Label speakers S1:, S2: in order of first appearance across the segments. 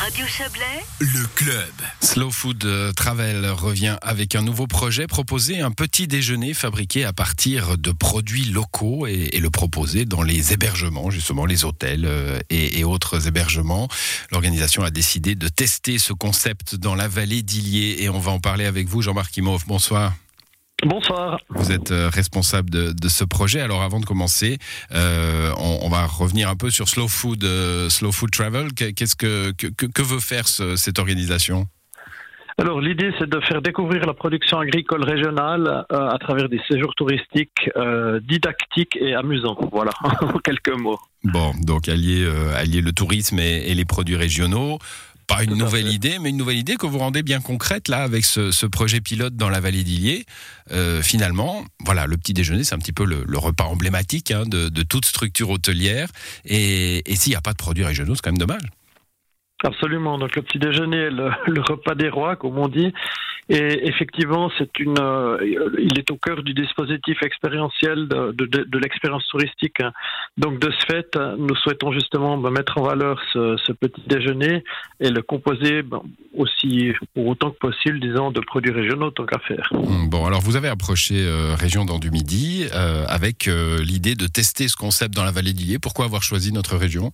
S1: Radio Chablais,
S2: Le club. Slow Food euh, Travel revient avec un nouveau projet, proposer un petit déjeuner fabriqué à partir de produits locaux et, et le proposer dans les hébergements, justement les hôtels euh, et, et autres hébergements. L'organisation a décidé de tester ce concept dans la vallée d'Illier et on va en parler avec vous, Jean-Marc Imhoff. Bonsoir.
S3: Bonsoir.
S2: Vous êtes euh, responsable de, de ce projet. Alors avant de commencer, euh, on, on va revenir un peu sur Slow Food, euh, Slow Food Travel. Qu'est- Qu'est-ce que, que, veut faire ce- cette organisation?
S3: Alors l'idée c'est de faire découvrir la production agricole régionale euh, à travers des séjours touristiques didactiques et amusants. Voilà, en quelques mots.
S2: Bon, donc allier, allier le tourisme et, et les produits régionaux. Pas une nouvelle
S3: fait.
S2: idée, mais une nouvelle idée que vous rendez bien concrète là avec ce, ce projet pilote dans la vallée d'Illier. Euh, finalement, voilà, le petit déjeuner, c'est un petit peu le, le repas emblématique hein, de, de toute structure hôtelière. Et, et s'il n'y a pas de produits régionaux, c'est quand même dommage.
S3: Absolument. Donc le petit déjeuner, est le, le repas des rois, comme on dit. Et effectivement, c'est une, euh, il est au cœur du dispositif expérientiel de, l'expérience touristique. Donc de ce fait, nous souhaitons justement ben, mettre en valeur ce, petit déjeuner et le composer ben, aussi pour autant que possible, disons, de produits régionaux tant qu'à faire.
S2: Hum, Bon, alors vous avez approché euh, Région dans du Midi euh, avec l'idée de tester ce concept dans la vallée d'Illier. Pourquoi avoir choisi notre région?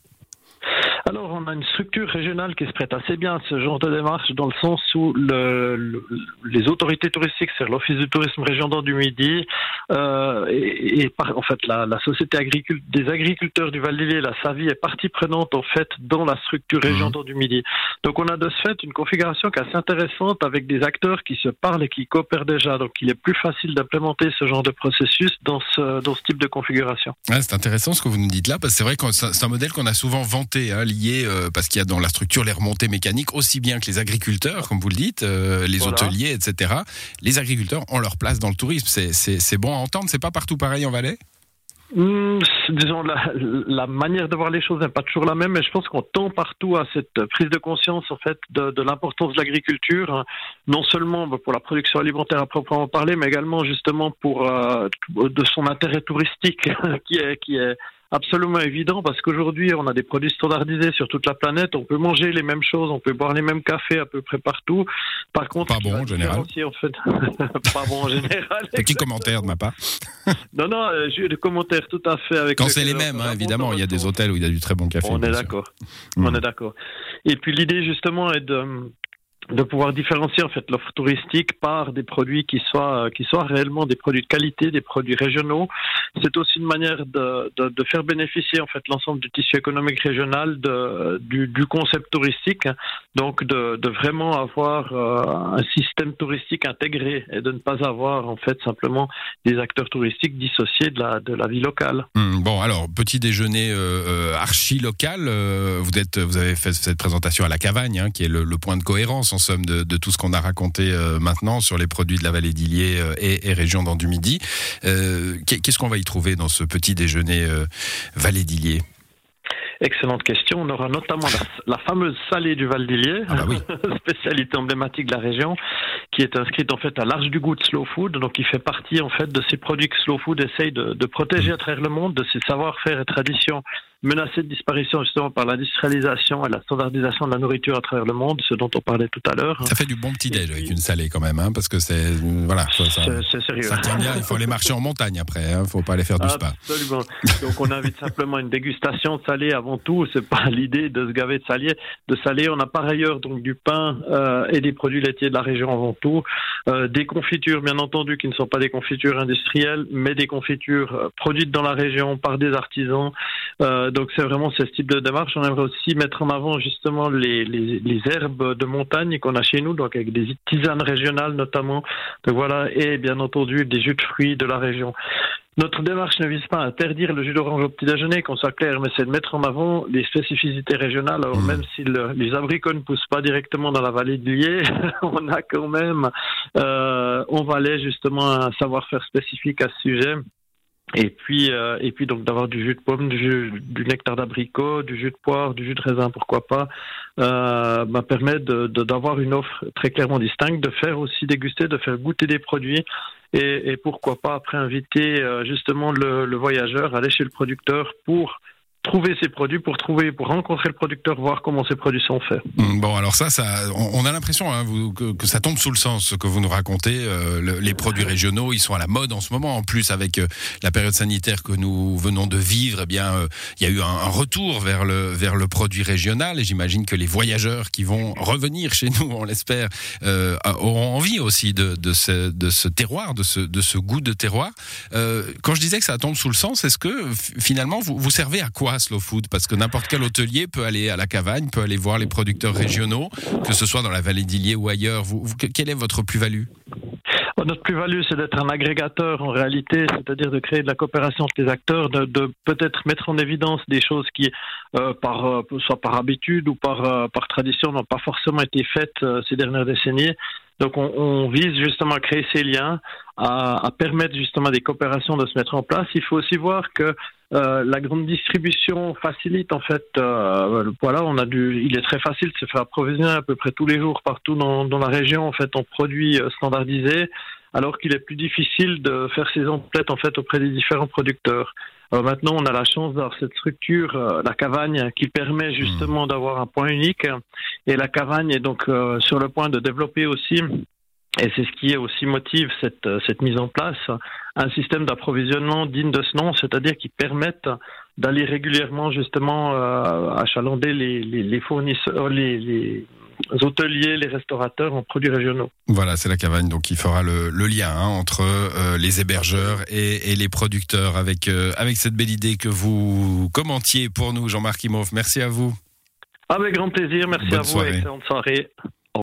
S3: On a une structure régionale qui se prête assez bien à ce genre de démarche, dans le sens où le, le- les autorités touristiques, c'est l'Office du tourisme régional du Midi, euh, et, et par, en fait la, la société agricule, des agriculteurs du Val d'Illier, la SAVI, est partie prenante en fait dans la structure régionale du Midi. Donc, on a de ce fait une configuration qui est assez intéressante avec des acteurs qui se parlent et qui coopèrent déjà. Donc, il est plus facile d'implémenter ce genre de processus dans ce, dans ce type de configuration.
S2: Ah, c'est intéressant ce que vous nous dites là, parce que c'est vrai que c'est c'est un modèle qu'on a souvent vanté, hein, lié euh, parce qu'il y a dans la structure les remontées mécaniques, aussi bien que les agriculteurs, comme vous le dites, euh, les
S3: Voilà.
S2: hôteliers, etc. Les agriculteurs ont leur place dans le tourisme. C'est- bon à entendre. C'est pas partout pareil en Valais?
S3: Hmm, disons, la, la manière de voir les choses n'est pas toujours la même, mais je pense qu'on tend partout à cette prise de conscience en fait de, de l'importance de l'agriculture, hein, non seulement bah, pour la production alimentaire à proprement parler, mais également justement pour euh, de son intérêt touristique qui est qui est absolument évident parce qu'aujourd'hui on a des produits standardisés sur toute la planète, on peut manger les mêmes choses, on peut boire les mêmes cafés à peu près partout. Par contre,
S2: Pas bon, en général.
S3: différencier, en fait, pas bon en général.
S2: Petit commentaire de ma part.
S3: Non, non, euh, j'ai des commentaires tout à fait avec.
S2: Quand c'est les mêmes, hein, évidemment, il y a des hôtels où il y a du très bon café.
S3: On est d'accord.
S2: Mm.
S3: On est d'accord. Et puis l'idée justement est de de pouvoir différencier en fait l'offre touristique par des produits qui soient euh, qui soient réellement des produits de qualité, des produits régionaux. C'est aussi une manière de, faire bénéficier en fait l'ensemble du tissu économique régional du, concept touristique. Donc de, vraiment avoir euh, un système touristique intégré et de ne pas avoir en fait simplement des acteurs touristiques dissociés de la vie locale.
S2: Hum, bon, alors petit déjeuner euh, euh, archi local. vous vous avez fait cette présentation à la Cavagne, hein, qui est le, point de cohérence en somme de, tout ce qu'on a raconté maintenant sur les produits de la vallée d'Illier et, région dans Qu'est-ce qu'on va y trouver dans ce petit déjeuner euh, vallée d'Illier
S3: Excellente question. On aura notamment la, la fameuse salée du Val d'Illier,
S2: Ah bah oui.
S3: spécialité emblématique de la région, qui est inscrite en fait à l'arche du goût de Slow Food. Donc, il fait partie en fait de ces produits que Slow Food essaye de, de protéger à travers le monde, de ses savoir-faire et traditions menacées de disparition justement par l'industrialisation et la standardisation de la nourriture à travers le monde, ce dont on parlait tout à l'heure.
S2: Ça fait du bon petit déj avec une salée quand même, hein, parce que c'est voilà, ça, ça-
S3: sérieux.
S2: ça tient bien. Il faut aller marcher en montagne après. Hein, faut pas aller faire du spa.
S3: Absolument. Donc on invite simplement une dégustation de salé avant tout. C'est pas l'idée de se gaver de salé. De salé, on a par ailleurs donc du pain euh, et des produits laitiers de la région avant tout, Euh, des confitures bien entendu qui ne sont pas des confitures industrielles, mais des confitures euh, produites dans la région par des artisans. Euh, donc c'est vraiment ce type de démarche. On aimerait aussi mettre en avant justement les, les, les herbes de montagne qu'on a chez nous, donc avec des tisanes régionales notamment. Donc voilà, et bien entendu des jus de fruits de la région. Notre démarche ne vise pas à interdire le jus d'orange au petit déjeuner, qu'on soit clair, mais c'est de mettre en avant les spécificités régionales. Alors
S2: Mhm.
S3: même si le- les abricots ne poussent pas directement dans la vallée de Lier, on a quand même euh, en Valais justement un savoir-faire spécifique à ce sujet. Et puis, euh, et puis donc d'avoir du jus de pomme, du, jus, du nectar d'abricot, du jus de poire, du jus de raisin, pourquoi pas, euh, permet de- de- d'avoir une offre très clairement distincte, de faire aussi déguster, de faire goûter des produits, et, et pourquoi pas après inviter euh, justement le, le voyageur à aller chez le producteur pour trouver ces produits, pour trouver, pour rencontrer le producteur, voir comment ces produits sont faits.
S2: Hum, bon, alors ça, ça on a l'impression hein, que, ça tombe sous le sens ce que vous nous racontez. Euh, les produits régionaux, ils sont à la mode en ce moment. En plus, avec euh, la période sanitaire que nous venons de vivre, eh bien, euh, il y a eu un, un, retour vers le vers le produit régional. Et j'imagine que les voyageurs qui vont revenir chez nous, on l'espère, auront envie aussi de, de, ce, de ce terroir, de ce de ce goût de terroir. quand je disais que ça tombe sous le sens, est-ce que finalement vous vous servez à quoi Slow Food Parce que n'importe quel hôtelier peut aller à la Cavagne, peut aller voir les producteurs régionaux, que ce soit dans la vallée d'Illier ou ailleurs. Vous, quelle est votre plus-value?
S3: Oh, notre plus-value, c'est d'être un agrégateur en réalité, c'est-à-dire de créer de la coopération entre les acteurs, de, peut-être mettre en évidence des choses qui, euh, par, euh, soit par habitude ou par, euh, par tradition, n'ont pas forcément été faites ces dernières décennies. Donc on, on, vise justement à créer ces liens, à, à, permettre justement des coopérations de se mettre en place. Il faut aussi voir que euh, la grande distribution facilite en fait. Euh, voilà, on a du, il est très facile de se faire approvisionner à peu près tous les jours partout dans, dans la région en fait en produits euh, standardisés, alors qu'il est plus difficile de faire ses emplettes en fait auprès des différents producteurs. Euh, maintenant, on a la chance d'avoir cette structure, euh, la Cavagne, qui permet justement mmh. d'avoir un point unique. Et la Cavagne est donc euh, sur le point de développer aussi et c'est ce qui aussi motive cette, cette mise en place, un système d'approvisionnement digne de ce nom, c'est-à-dire qui permette d'aller régulièrement justement euh, achalander les, les, les fournisseurs, les, les, hôteliers, les restaurateurs en produits régionaux.
S2: Voilà, c'est la Cavagne donc qui fera le, le lien hein, entre euh, les hébergeurs et, et, les producteurs avec, euh, avec cette belle idée que vous commentiez pour nous, Jean-Marc Imhoff. Merci à vous.
S3: Avec grand plaisir, merci à vous, soirée. excellente soirée.